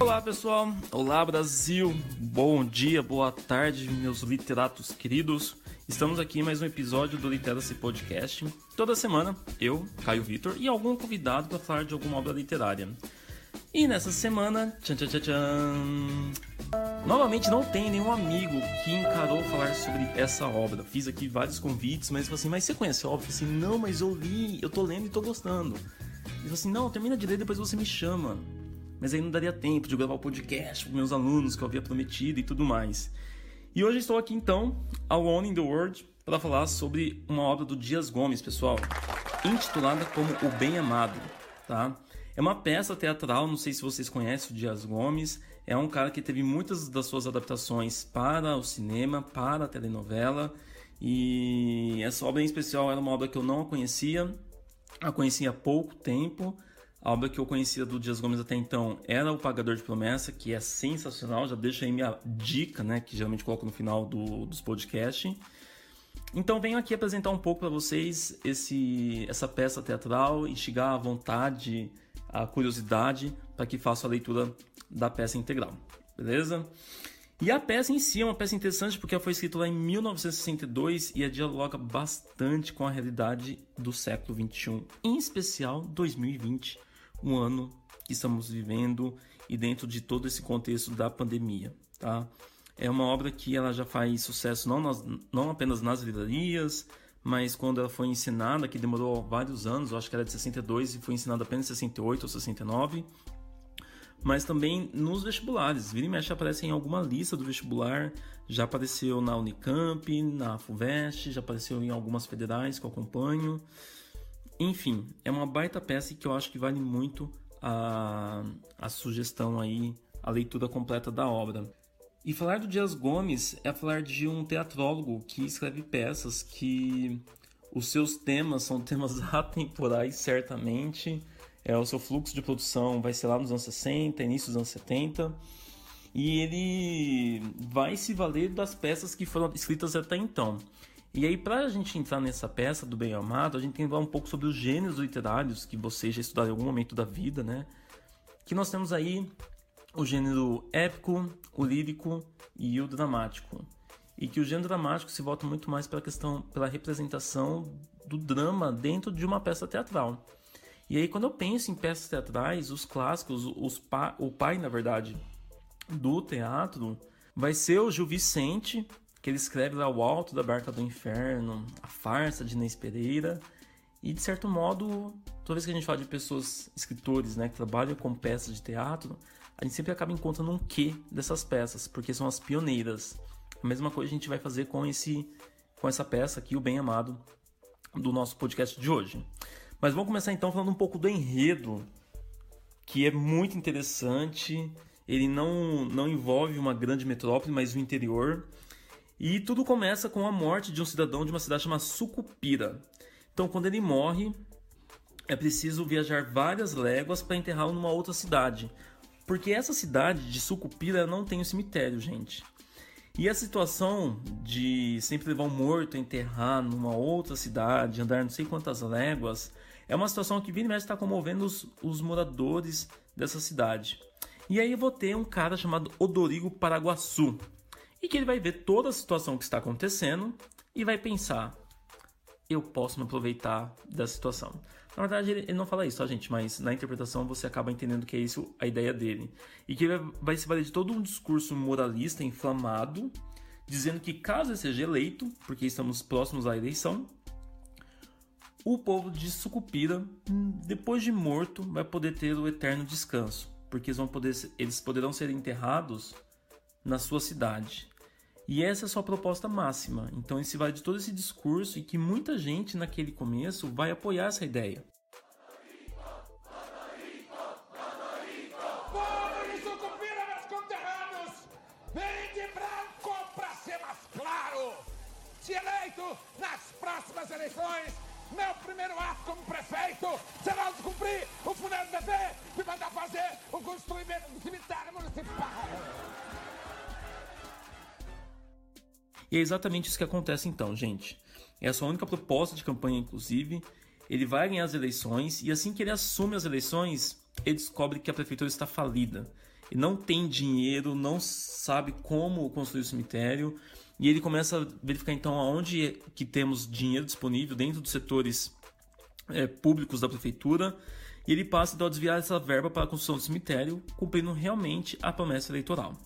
Olá pessoal, olá Brasil, bom dia, boa tarde, meus literatos queridos. Estamos aqui em mais um episódio do Literacy Podcast. Toda semana, eu, Caio Vitor, e algum convidado para falar de alguma obra literária. E nessa semana, tchan, tchan, tchan, tchan, novamente não tem nenhum amigo que encarou falar sobre essa obra. Fiz aqui vários convites, mas assim: Mas você conhece a obra? Assim: Não, mas eu li, eu tô lendo e tô gostando. Ele assim: Não, termina de ler, depois você me chama mas aí não daria tempo de gravar o podcast com meus alunos que eu havia prometido e tudo mais. E hoje estou aqui então, Alone in the World, para falar sobre uma obra do Dias Gomes, pessoal, intitulada como O Bem Amado, tá? É uma peça teatral, não sei se vocês conhecem o Dias Gomes, é um cara que teve muitas das suas adaptações para o cinema, para a telenovela, e essa obra em especial era uma obra que eu não conhecia, a conhecia há pouco tempo, a obra que eu conhecia do Dias Gomes até então era O Pagador de Promessa, que é sensacional, já deixo aí minha dica, né, que geralmente coloco no final do, dos podcasts. Então venho aqui apresentar um pouco para vocês esse, essa peça teatral, instigar a vontade, a curiosidade, para que façam a leitura da peça integral, beleza? E a peça em si é uma peça interessante porque ela foi escrita lá em 1962 e dialoga bastante com a realidade do século 21, em especial 2020 um ano que estamos vivendo e dentro de todo esse contexto da pandemia, tá? É uma obra que ela já faz sucesso não, nas, não apenas nas livrarias, mas quando ela foi ensinada, que demorou vários anos, eu acho que era de 62 e foi ensinada apenas em 68 ou 69, mas também nos vestibulares. Vira e mexe aparece em alguma lista do vestibular, já apareceu na Unicamp, na FUVEST, já apareceu em algumas federais que eu acompanho. Enfim, é uma baita peça que eu acho que vale muito a, a sugestão aí, a leitura completa da obra. E falar do Dias Gomes é falar de um teatrólogo que escreve peças que os seus temas são temas atemporais, certamente. É, o seu fluxo de produção vai ser lá nos anos 60, início dos anos 70. E ele vai se valer das peças que foram escritas até então. E aí, para a gente entrar nessa peça do Bem Amado, a gente tem que falar um pouco sobre os gêneros literários que vocês já estudaram em algum momento da vida, né? Que nós temos aí o gênero épico, o lírico e o dramático. E que o gênero dramático se volta muito mais pela questão, pela representação do drama dentro de uma peça teatral. E aí, quando eu penso em peças teatrais, os clássicos, os pa, o pai, na verdade, do teatro, vai ser o Gil Vicente, que ele escreve lá O Alto da Barca do Inferno, A Farsa de Inês Pereira. E de certo modo, toda vez que a gente fala de pessoas, escritores, né, que trabalham com peças de teatro, a gente sempre acaba encontrando um quê dessas peças, porque são as pioneiras. A mesma coisa a gente vai fazer com esse com essa peça aqui, o Bem Amado, do nosso podcast de hoje. Mas vamos começar então falando um pouco do enredo, que é muito interessante. Ele não, não envolve uma grande metrópole, mas o interior. E tudo começa com a morte de um cidadão de uma cidade chamada Sucupira. Então, quando ele morre, é preciso viajar várias léguas para enterrá-lo numa outra cidade. Porque essa cidade de Sucupira não tem um cemitério, gente. E a situação de sempre levar um morto a enterrar numa outra cidade, andar não sei quantas léguas, é uma situação que vira e mexe está comovendo os, os moradores dessa cidade. E aí eu vou ter um cara chamado Odorigo Paraguaçu, e que ele vai ver toda a situação que está acontecendo e vai pensar: eu posso me aproveitar da situação. Na verdade, ele, não fala isso, tá, gente? Mas na interpretação você acaba entendendo que é isso a ideia dele. E que ele vai se valer de todo um discurso moralista inflamado, dizendo que caso ele seja eleito, porque estamos próximos à eleição, o povo de Sucupira, depois de morto, vai poder ter o eterno descanso, porque eles, vão poder, eles poderão ser enterrados na sua cidade. E essa é a sua proposta máxima. Então esse vai de todo esse discurso e que muita gente naquele começo vai apoiar essa ideia. Nas próximas eleições, meu primeiro ato como prefeito será descumprir o bebê e mandar fazer o construimento do cemitério municipal. E é exatamente isso que acontece então, gente. É a sua única proposta de campanha, inclusive. Ele vai ganhar as eleições e assim que ele assume as eleições, ele descobre que a prefeitura está falida. E não tem dinheiro, não sabe como construir o cemitério. E ele começa a verificar então aonde que temos dinheiro disponível dentro dos setores é, públicos da prefeitura. E ele passa então a desviar essa verba para a construção do cemitério, cumprindo realmente a promessa eleitoral.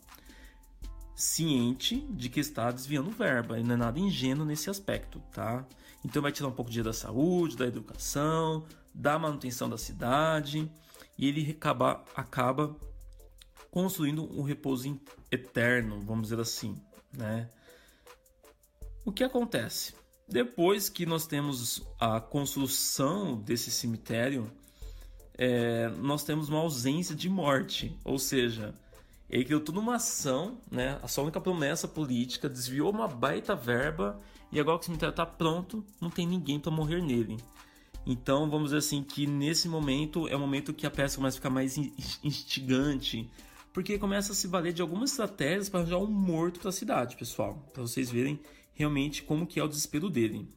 Ciente de que está desviando verba, e não é nada ingênuo nesse aspecto, tá? Então vai tirar um pouco de dinheiro da saúde, da educação, da manutenção da cidade, e ele acaba, acaba construindo um repouso eterno, vamos dizer assim, né? O que acontece? Depois que nós temos a construção desse cemitério, é, nós temos uma ausência de morte, ou seja, ele criou toda uma ação, né? A sua única promessa política desviou uma baita verba e agora que o cemitério está pronto, não tem ninguém para morrer nele. Então, vamos dizer assim que nesse momento é o momento que a peça começa a ficar mais instigante, porque começa a se valer de algumas estratégias para arranjar um morto para a cidade, pessoal, para vocês verem realmente como que é o desespero dele.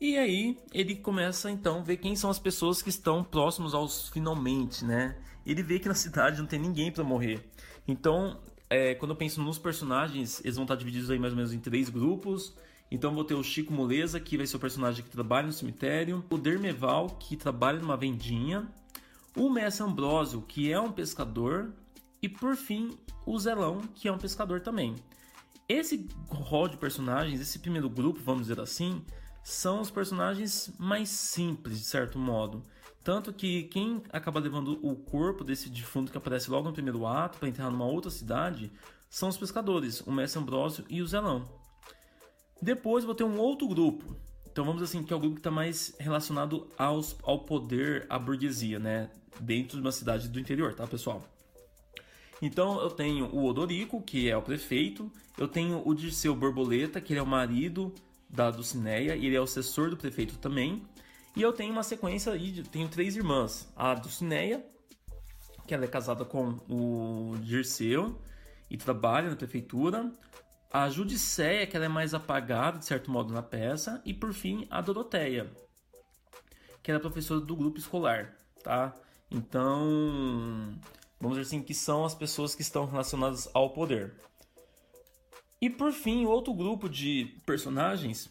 E aí ele começa então a ver quem são as pessoas que estão próximos aos finalmente, né? Ele vê que na cidade não tem ninguém para morrer. Então, é, quando eu penso nos personagens, eles vão estar divididos aí mais ou menos em três grupos. Então vou ter o Chico Moleza, que vai ser o personagem que trabalha no cemitério, o Dermeval, que trabalha numa vendinha, o Mestre Ambrósio, que é um pescador, e por fim o Zelão, que é um pescador também. Esse rol de personagens, esse primeiro grupo, vamos dizer assim, são os personagens mais simples, de certo modo. Tanto que quem acaba levando o corpo desse defunto que aparece logo no primeiro ato para enterrar numa outra cidade são os pescadores, o Mestre Ambrósio e o Zelão. Depois vou ter um outro grupo. Então vamos assim, que é o grupo que está mais relacionado aos, ao poder, à burguesia, né? Dentro de uma cidade do interior, tá, pessoal? Então eu tenho o Odorico, que é o prefeito, eu tenho o Dirceu Borboleta, que ele é o marido da Dulcineia, e ele é o assessor do prefeito também. E eu tenho uma sequência aí, tenho três irmãs. A Dulcineia, que ela é casada com o Dirceu e trabalha na prefeitura. A Judicéia, que ela é mais apagada, de certo modo, na peça. E por fim, a Doroteia, que ela é professora do grupo escolar, tá? Então, vamos dizer assim, que são as pessoas que estão relacionadas ao poder. E por fim, outro grupo de personagens,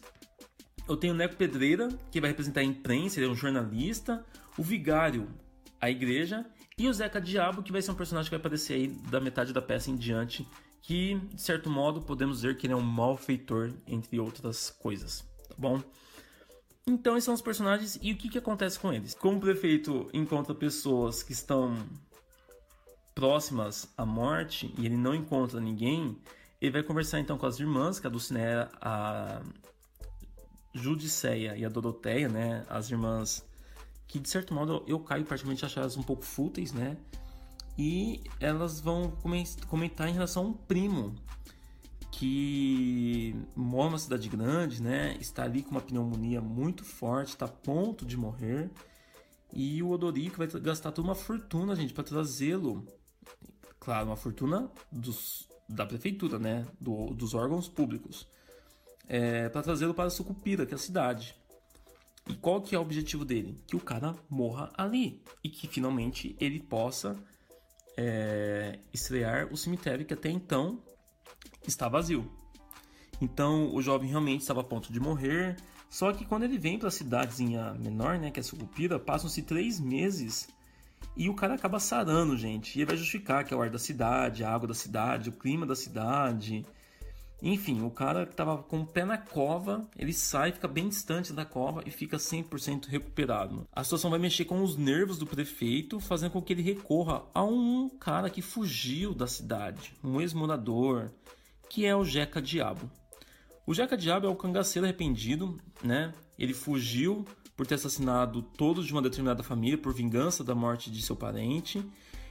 eu tenho o Neco Pedreira, que vai representar a imprensa, ele é um jornalista, o Vigário, a igreja, e o Zeca Diabo, que vai ser um personagem que vai aparecer aí da metade da peça em diante, que, de certo modo, podemos dizer que ele é um malfeitor, entre outras coisas, tá bom? Então, esses são os personagens e o que, que acontece com eles? Como o prefeito encontra pessoas que estão próximas à morte e ele não encontra ninguém, ele vai conversar então com as irmãs, que a Dulcinea, a Judiceia e a Doroteia, né? As irmãs que de certo modo eu caio praticamente achar elas um pouco fúteis, né? E elas vão comentar em relação a um primo que mora numa cidade grande, né? Está ali com uma pneumonia muito forte, está a ponto de morrer. E o Odorico vai gastar toda uma fortuna, gente, para trazê-lo. Claro, uma fortuna dos, da prefeitura, né? Do, dos órgãos públicos. É, para trazê-lo para Sucupira, que é a cidade. E qual que é o objetivo dele? Que o cara morra ali e que finalmente ele possa é, estrear o cemitério que até então está vazio. Então o jovem realmente estava a ponto de morrer. Só que quando ele vem para a cidadezinha menor, né, que é Sucupira, passam-se três meses e o cara acaba sarando, gente. E ele vai justificar que é o ar da cidade, a água da cidade, o clima da cidade. Enfim, o cara que tava com o pé na cova, ele sai, fica bem distante da cova e fica 100% recuperado. A situação vai mexer com os nervos do prefeito, fazendo com que ele recorra a um cara que fugiu da cidade, um ex-morador, que é o Jeca Diabo. O Jeca Diabo é o cangaceiro arrependido, né? Ele fugiu por ter assassinado todos de uma determinada família por vingança da morte de seu parente.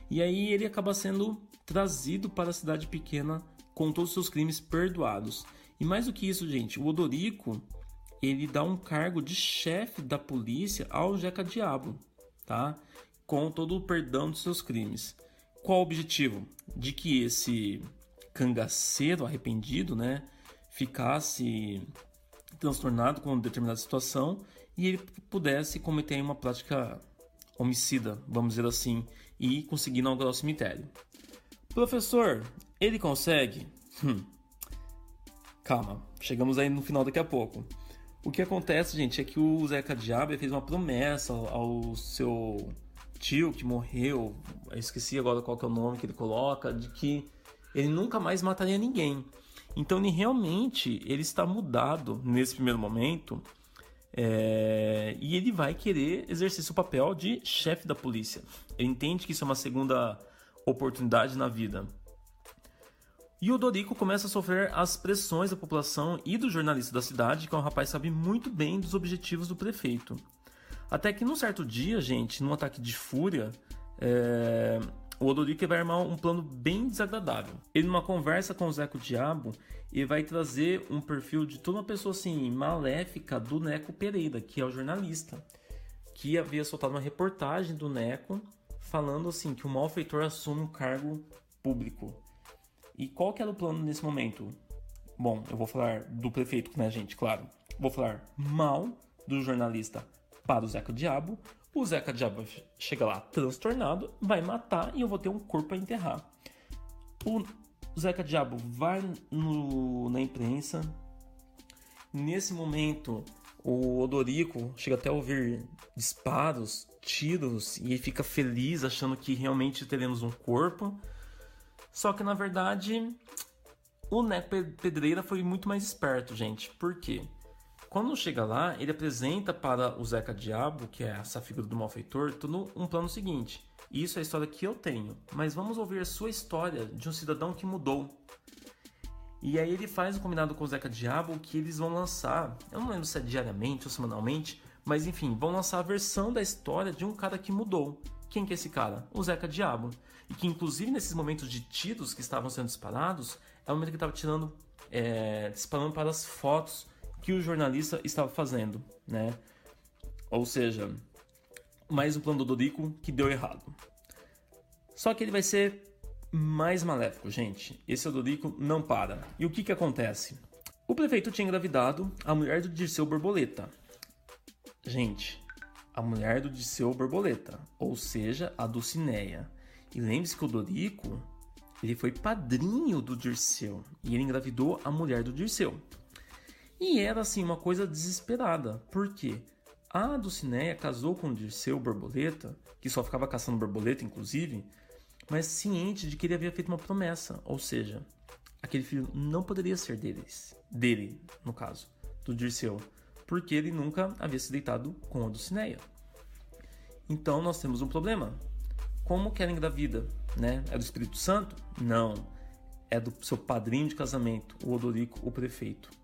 E aí ele acaba sendo trazido para a cidade pequena com todos os seus crimes perdoados. E mais do que isso, gente, o Odorico ele dá um cargo de chefe da polícia ao Jeca Diabo, tá? Com todo o perdão dos seus crimes. Qual o objetivo? De que esse cangaceiro, arrependido, né, ficasse transtornado com determinada situação e ele pudesse cometer uma prática homicida, vamos dizer assim, e conseguir inaugurar o cemitério. Professor, ele consegue? Hum. Calma, chegamos aí no final daqui a pouco. O que acontece, gente, é que o Zeca Diabo fez uma promessa ao seu tio que morreu, eu esqueci agora qual é o nome que ele coloca, de que ele nunca mais mataria ninguém. Então ele realmente ele está mudado nesse primeiro momento é, e ele vai querer exercer seu papel de chefe da polícia. Ele entende que isso é uma segunda oportunidade na vida. E o Dorico começa a sofrer as pressões da população e do jornalista da cidade, que é um rapaz que sabe muito bem dos objetivos do prefeito. Até que num certo dia, gente, num ataque de fúria, é... o Odorico vai armar um plano bem desagradável. Ele, numa conversa com o Zeco Diabo, ele vai trazer um perfil de toda uma pessoa assim, maléfica do Neco Pereira, que é o jornalista, que havia soltado uma reportagem do Neco falando assim que o malfeitor assume um cargo público. E qual que era o plano nesse momento? Bom, eu vou falar do prefeito, né, gente? Claro. Vou falar mal do jornalista para o Zeca Diabo. O Zeca Diabo chega lá transtornado, vai matar e eu vou ter um corpo para enterrar. O Zeca Diabo vai no, na imprensa. Nesse momento, o Odorico chega até a ouvir disparos, tiros e fica feliz achando que realmente teremos um corpo. Só que na verdade, o Neco Pedreira foi muito mais esperto, gente. Por quê? Quando chega lá, ele apresenta para o Zeca Diabo, que é essa figura do malfeitor, todo um plano seguinte. Isso é a história que eu tenho, mas vamos ouvir a sua história de um cidadão que mudou. E aí ele faz um combinado com o Zeca Diabo que eles vão lançar, eu não lembro se é diariamente ou semanalmente, mas enfim, vão lançar a versão da história de um cara que mudou. Quem que é esse cara? O Zeca Diabo. E que inclusive nesses momentos de tiros que estavam sendo disparados, é o momento que estava tirando, é, disparando para as fotos que o jornalista estava fazendo, né? Ou seja, mais um plano do Dorico que deu errado. Só que ele vai ser mais maléfico, gente. Esse Odorico não para. E o que que acontece? O prefeito tinha engravidado a mulher do Dirceu Borboleta. Gente, a mulher do Dirceu Borboleta, ou seja, a Dulcineia. E lembre-se que o Dorico, ele foi padrinho do Dirceu e ele engravidou a mulher do Dirceu. E era assim uma coisa desesperada. Por quê? A Dulcineia casou com o Dirceu Borboleta, que só ficava caçando borboleta, inclusive, mas ciente de que ele havia feito uma promessa, ou seja, aquele filho não poderia ser deles, dele, no caso, do Dirceu, porque ele nunca havia se deitado com a Dulcineia. Então nós temos um problema. Como que ela engravida? Né? É do Espírito Santo? Não. É do seu padrinho de casamento, o Odorico, o prefeito.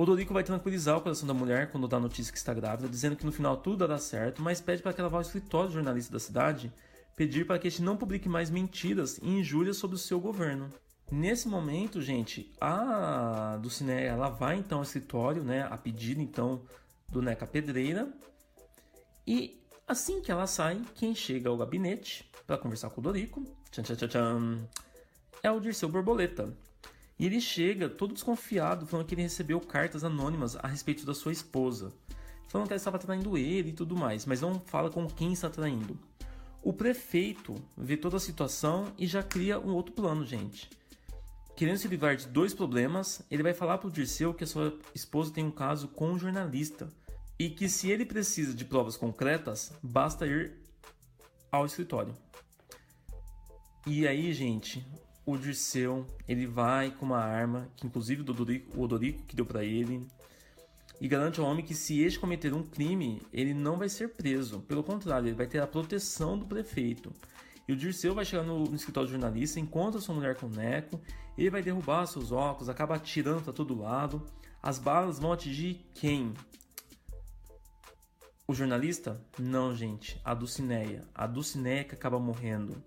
Odorico vai tranquilizar o coração da mulher quando dá a notícia que está grávida, dizendo que no final tudo dará certo, mas pede para que ela vá ao escritório do jornalista da cidade pedir para que este não publique mais mentiras e injúrias sobre o seu governo. Nesse momento, gente, a Dulcineia ela vai então ao escritório, né, a pedido então do Neca Pedreira. E assim que ela sai, quem chega ao gabinete para conversar com o Dorico tchan, tchan, tchan, é o Dirceu Borboleta, e ele chega todo desconfiado, falando que ele recebeu cartas anônimas a respeito da sua esposa, falando que ela estava traindo ele e tudo mais, mas não fala com quem está traindo. O prefeito vê toda a situação e já cria um outro plano, gente. Querendo se livrar de dois problemas, ele vai falar para o Dirceu que a sua esposa tem um caso com um jornalista e que se ele precisa de provas concretas, basta ir ao escritório. E aí, gente, o Dirceu, ele vai com uma arma, que inclusive o Odorico, o Odorico que deu para ele, e garante ao homem que se este cometer um crime, ele não vai ser preso. Pelo contrário, ele vai ter a proteção do prefeito. E o Dirceu vai chegar no, no escritório do jornalista, encontra sua mulher com o Neco, ele vai derrubar seus óculos, acaba atirando para todo lado. As balas vão atingir quem? O jornalista? Não, gente. A Dulcineia. A Dulcineia que acaba morrendo.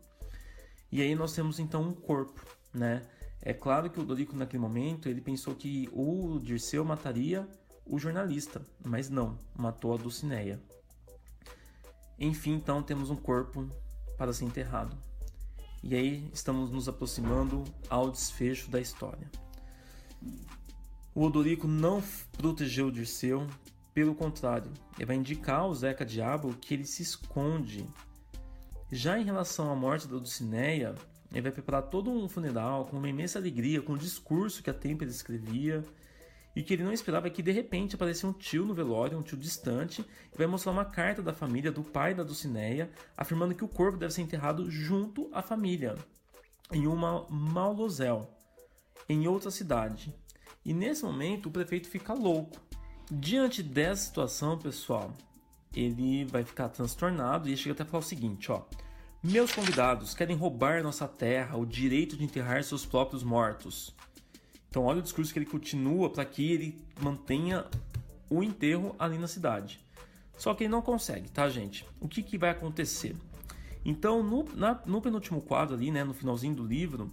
E aí nós temos então um corpo, né? É claro que o Dorico naquele momento ele pensou que o Dirceu mataria o jornalista, mas não, matou a Dulcineia. Enfim, então temos um corpo para ser enterrado. E aí estamos nos aproximando ao desfecho da história. O Odorico não protegeu o Dirceu, pelo contrário, ele vai indicar ao Zeca Diabo que ele se esconde. Já em relação à morte da Dulcineia, ele vai preparar todo um funeral com uma imensa alegria, com o um discurso que a Tempera escrevia, e que ele não esperava que de repente aparecesse um tio no velório, um tio distante, e vai mostrar uma carta da família do pai da Dulcineia, afirmando que o corpo deve ser enterrado junto à família, em uma mausoléu, em outra cidade. E nesse momento o prefeito fica louco. Diante dessa situação, pessoal, ele vai ficar transtornado e chega até a falar o seguinte, ó: Meus convidados querem roubar nossa terra, o direito de enterrar seus próprios mortos. Então, olha o discurso que ele continua para que ele mantenha o enterro ali na cidade. Só que ele não consegue, tá, gente? O que, que vai acontecer? Então, no, na, no penúltimo quadro ali, né, no finalzinho do livro,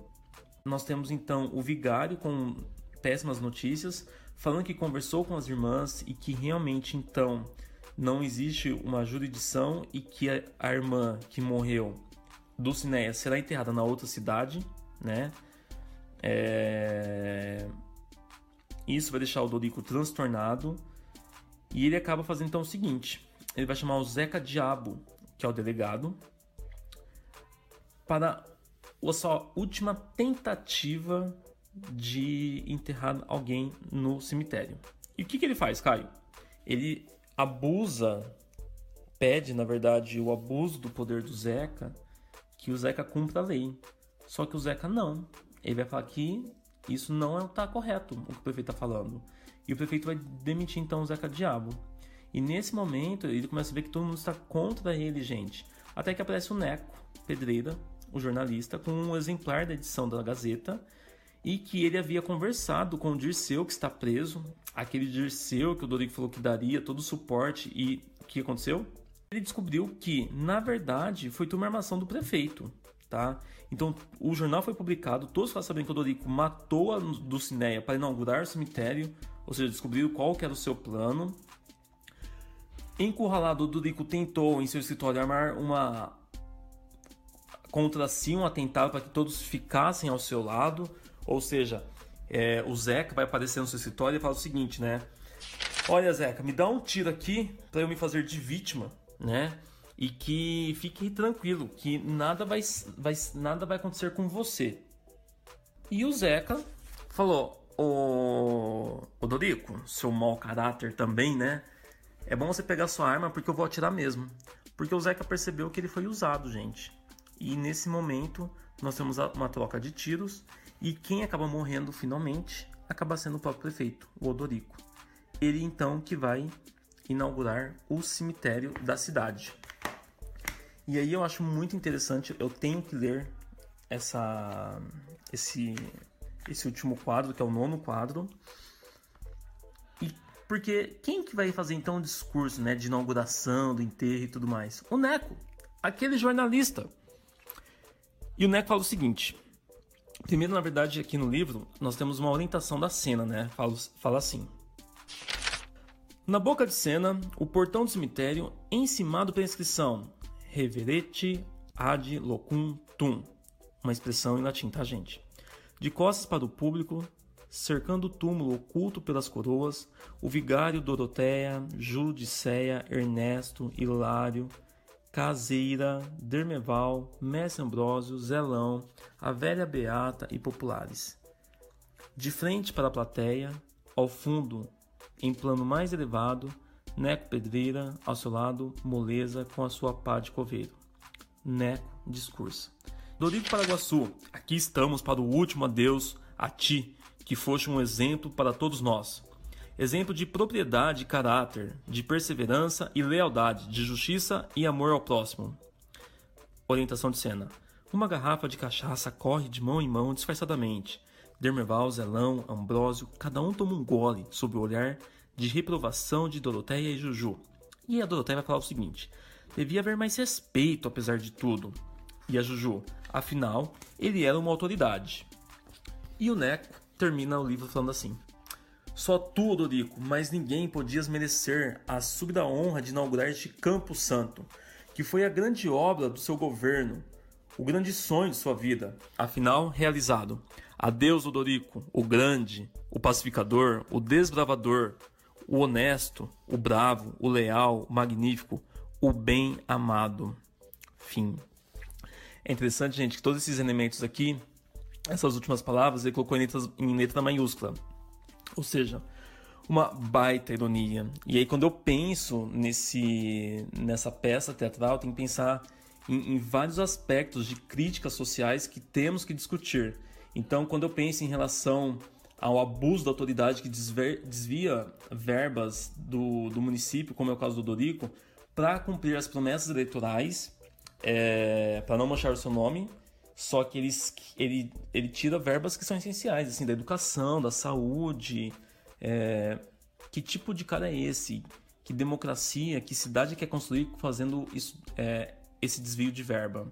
nós temos então o vigário com péssimas notícias, falando que conversou com as irmãs e que realmente então não existe uma jurisdição e que a, irmã que morreu, Dulcineia, será enterrada na outra cidade, né? É... Isso vai deixar o Dorico transtornado. E ele acaba fazendo então o seguinte: ele vai chamar o Zeca Diabo, que é o delegado, para a sua última tentativa de enterrar alguém no cemitério. E o que, que ele faz, Caio? Ele abusa, pede, na verdade, o abuso do poder do Zeca, que o Zeca cumpra a lei. Só que o Zeca não ele vai falar que isso não está é correto, o que o prefeito está falando. E o prefeito vai demitir então o Zeca Diabo. E nesse momento ele começa a ver que todo mundo está contra ele, gente. Até que aparece o Neco Pedreira, o jornalista, com um exemplar da edição da Gazeta e que ele havia conversado com o Dirceu, que está preso, aquele Dirceu que o Dorico falou que daria todo o suporte e o que aconteceu? Ele descobriu que, na verdade, foi uma armação do prefeito tá? Então, o jornal foi publicado, todos ficaram sabendo que o Dorico matou a Dulcineia para inaugurar o cemitério, ou seja, descobriu qual era o seu plano. Encurralado, o Dorico tentou em seu escritório armar uma contra si um atentado para que todos ficassem ao seu lado, ou seja, é, o Zeca vai aparecer no seu escritório e fala o seguinte, né? Olha, Zeca, me dá um tiro aqui para eu me fazer de vítima, né? e que fique tranquilo, que nada vai, vai, nada vai acontecer com você. E o Zeca falou: Ô, ô Dorico, seu mau caráter também, né? É bom você pegar sua arma porque eu vou atirar mesmo. Porque o Zeca percebeu que ele foi usado, gente. E nesse momento nós temos uma troca de tiros e quem acaba morrendo finalmente acaba sendo o próprio prefeito, o Odorico. Ele então que vai inaugurar o cemitério da cidade. E aí eu acho muito interessante, eu tenho que ler essa esse esse último quadro, que é o nono quadro. E porque quem que vai fazer então o discurso, né, de inauguração, do enterro e tudo mais? O Neco, aquele jornalista. E o Neco fala o seguinte: Primeiro, na verdade, aqui no livro, nós temos uma orientação da cena, né? Fala, fala assim: Na boca de cena, o portão do cemitério, encimado pela inscrição reverete ad locum tum, uma expressão em latim, tá, gente? De costas para o público, cercando o túmulo oculto pelas coroas, o vigário Doroteia, Judiceia, Ernesto, Hilário, Caseira, Dermeval, Mestre Ambrósio, Zelão, a velha Beata e populares. De frente para a plateia, ao fundo, em plano mais elevado, Neco Pedreira, ao seu lado, moleza com a sua pá de coveiro. Neco discursa. Dorico Paraguaçu, aqui estamos para o último adeus a ti, que foste um exemplo para todos nós. Exemplo de propriedade e caráter, de perseverança e lealdade, de justiça e amor ao próximo. Orientação de cena. Uma garrafa de cachaça corre de mão em mão disfarçadamente. Dermerval, Zelão, Ambrósio, cada um toma um gole sob o olhar de reprovação de Doroteia e Juju. E a Doroteia vai falar o seguinte: devia haver mais respeito apesar de tudo. E a Juju, afinal, ele era uma autoridade. E o Neco termina o livro falando assim: Só tu, Dorico, mas ninguém podias merecer a súbita honra de inaugurar este Campo Santo, que foi a grande obra do seu governo. o grande sonho de sua vida, afinal realizado. Adeus, Odorico, o grande, o pacificador, o desbravador, o honesto, o bravo, o leal, o magnífico, o bem amado. Fim. É interessante, gente, que todos esses elementos aqui, essas últimas palavras, ele colocou em, em letra maiúscula. Ou seja, uma baita ironia. E aí, quando eu penso nesse, nessa peça teatral, tenho que pensar em, em vários aspectos de críticas sociais que temos que discutir. Então, quando eu penso em relação ao abuso da autoridade que desver, desvia verbas do, do município, como é o caso do Dorico, para cumprir as promessas eleitorais, é, para não manchar o seu nome, só que ele, ele, ele tira verbas que são essenciais, assim, da educação, da saúde. É, que tipo de cara é esse? Que democracia, que cidade quer construir fazendo isso, é, esse desvio de verba?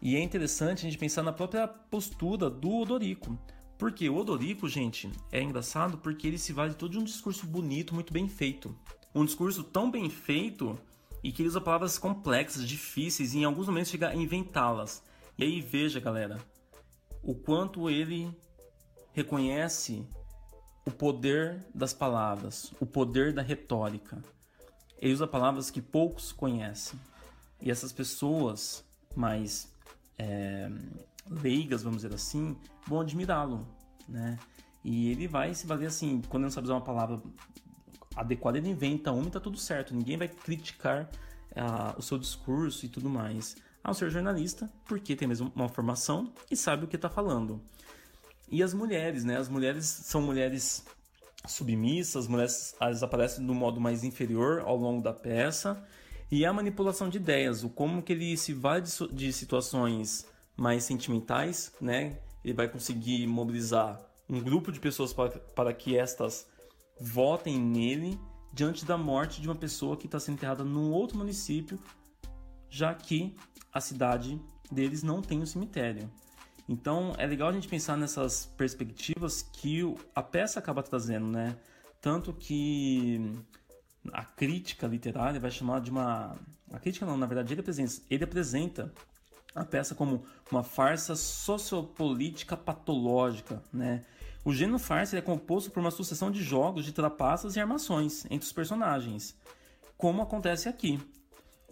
E é interessante a gente pensar na própria postura do Odorico. Porque o Odorico, gente, é engraçado porque ele se vale todo de um discurso bonito, muito bem feito. Um discurso tão bem feito e que ele usa palavras complexas, difíceis e em alguns momentos chega a inventá-las. E aí veja, galera, o quanto ele reconhece o poder das palavras, o poder da retórica. Ele usa palavras que poucos conhecem. E essas pessoas mais é, leigas, vamos dizer assim, vão admirá-lo, né? E ele vai se valer assim, quando ele não sabe usar uma palavra adequada, ele inventa uma e tá tudo certo. Ninguém vai criticar uh, o seu discurso e tudo mais. Ao ser jornalista, porque tem mesmo uma formação e sabe o que está falando. E as mulheres, né? As mulheres são mulheres submissas, as mulheres elas aparecem do modo mais inferior ao longo da peça e a manipulação de ideias, o como que ele se vale de, de situações mais sentimentais, né? Ele vai conseguir mobilizar um grupo de pessoas para, para que estas votem nele diante da morte de uma pessoa que está sendo enterrada num outro município, já que a cidade deles não tem um cemitério. Então é legal a gente pensar nessas perspectivas que a peça acaba trazendo, né? Tanto que a crítica literária vai chamar de uma. A crítica não, na verdade, ele apresenta, ele apresenta a peça como uma farsa sociopolítica patológica, né? O gênero farsa é composto por uma sucessão de jogos de trapaças e armações entre os personagens, como acontece aqui.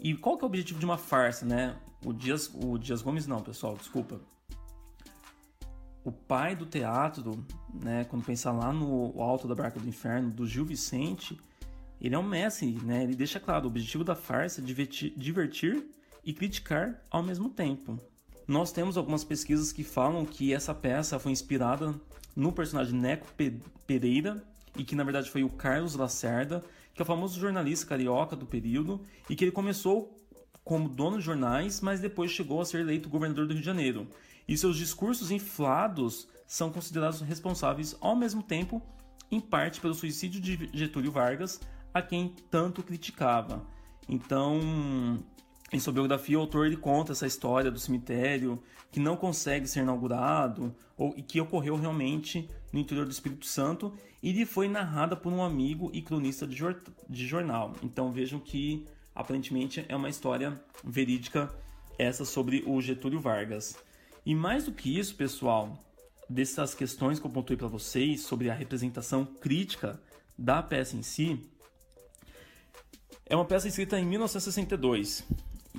E qual que é o objetivo de uma farsa, né? O Dias, o Dias Gomes não, pessoal, desculpa. O pai do teatro, né, quando pensar lá no Alto da Barca do Inferno, do Gil Vicente, ele é um mestre, né? Ele deixa claro, o objetivo da farsa é divertir, divertir e criticar ao mesmo tempo. Nós temos algumas pesquisas que falam que essa peça foi inspirada no personagem Neco Pereira e que na verdade foi o Carlos Lacerda, que é o famoso jornalista carioca do período e que ele começou como dono de jornais, mas depois chegou a ser eleito governador do Rio de Janeiro. E seus discursos inflados são considerados responsáveis ao mesmo tempo, em parte pelo suicídio de Getúlio Vargas, a quem tanto criticava. Então, em sua biografia, o autor ele conta essa história do cemitério que não consegue ser inaugurado ou e que ocorreu realmente no interior do Espírito Santo e lhe foi narrada por um amigo e cronista de, jor de jornal. Então vejam que aparentemente é uma história verídica essa sobre o Getúlio Vargas. E mais do que isso, pessoal, dessas questões que eu pontuei para vocês sobre a representação crítica da peça em si, é uma peça escrita em 1962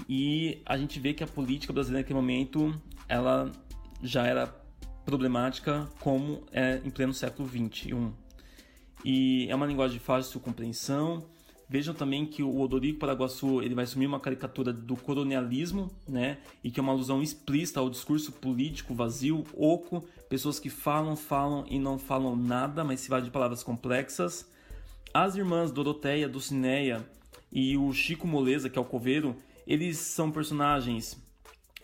e a gente vê que a política brasileira naquele momento ela já era problemática como é em pleno século 21 e é uma linguagem de fácil compreensão Vejam também que o Odorico Paraguaçu ele vai assumir uma caricatura do colonialismo, né? E que é uma alusão explícita ao discurso político vazio, oco, pessoas que falam, falam e não falam nada, mas se vale de palavras complexas. As irmãs Doroteia, Dulcineia e o Chico Moleza, que é o coveiro, eles são personagens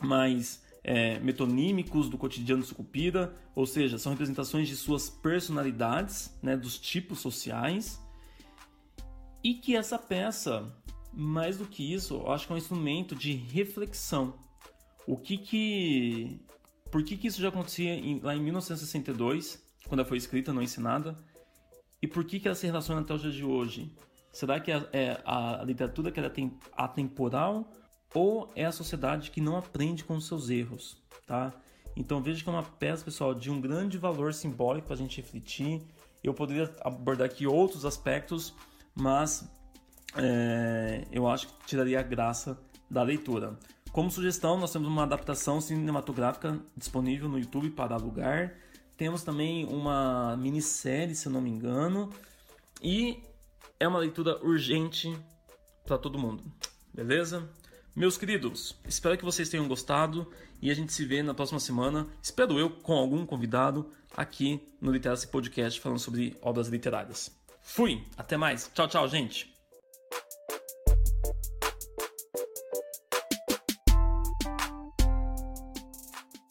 mais é, metonímicos do cotidiano sucupira, ou seja, são representações de suas personalidades, né, dos tipos sociais, e que essa peça, mais do que isso, eu acho que é um instrumento de reflexão. O que que, por que que isso já acontecia em, lá em 1962, quando ela foi escrita, não ensinada, e por que que ela se relaciona até os dias de hoje? Será que é, é a literatura que ela é atemporal ou é a sociedade que não aprende com os seus erros, tá? Então veja que é uma peça, pessoal, de um grande valor simbólico para a gente refletir. Eu poderia abordar aqui outros aspectos, mas é, eu acho que tiraria a graça da leitura. Como sugestão, nós temos uma adaptação cinematográfica disponível no YouTube para alugar. Temos também uma minissérie, se não me engano. E é uma leitura urgente para todo mundo. Beleza? Meus queridos, espero que vocês tenham gostado e a gente se vê na próxima semana. Espero eu com algum convidado aqui no Literacy Podcast falando sobre obras literárias. Fui, até mais. Tchau, tchau, gente.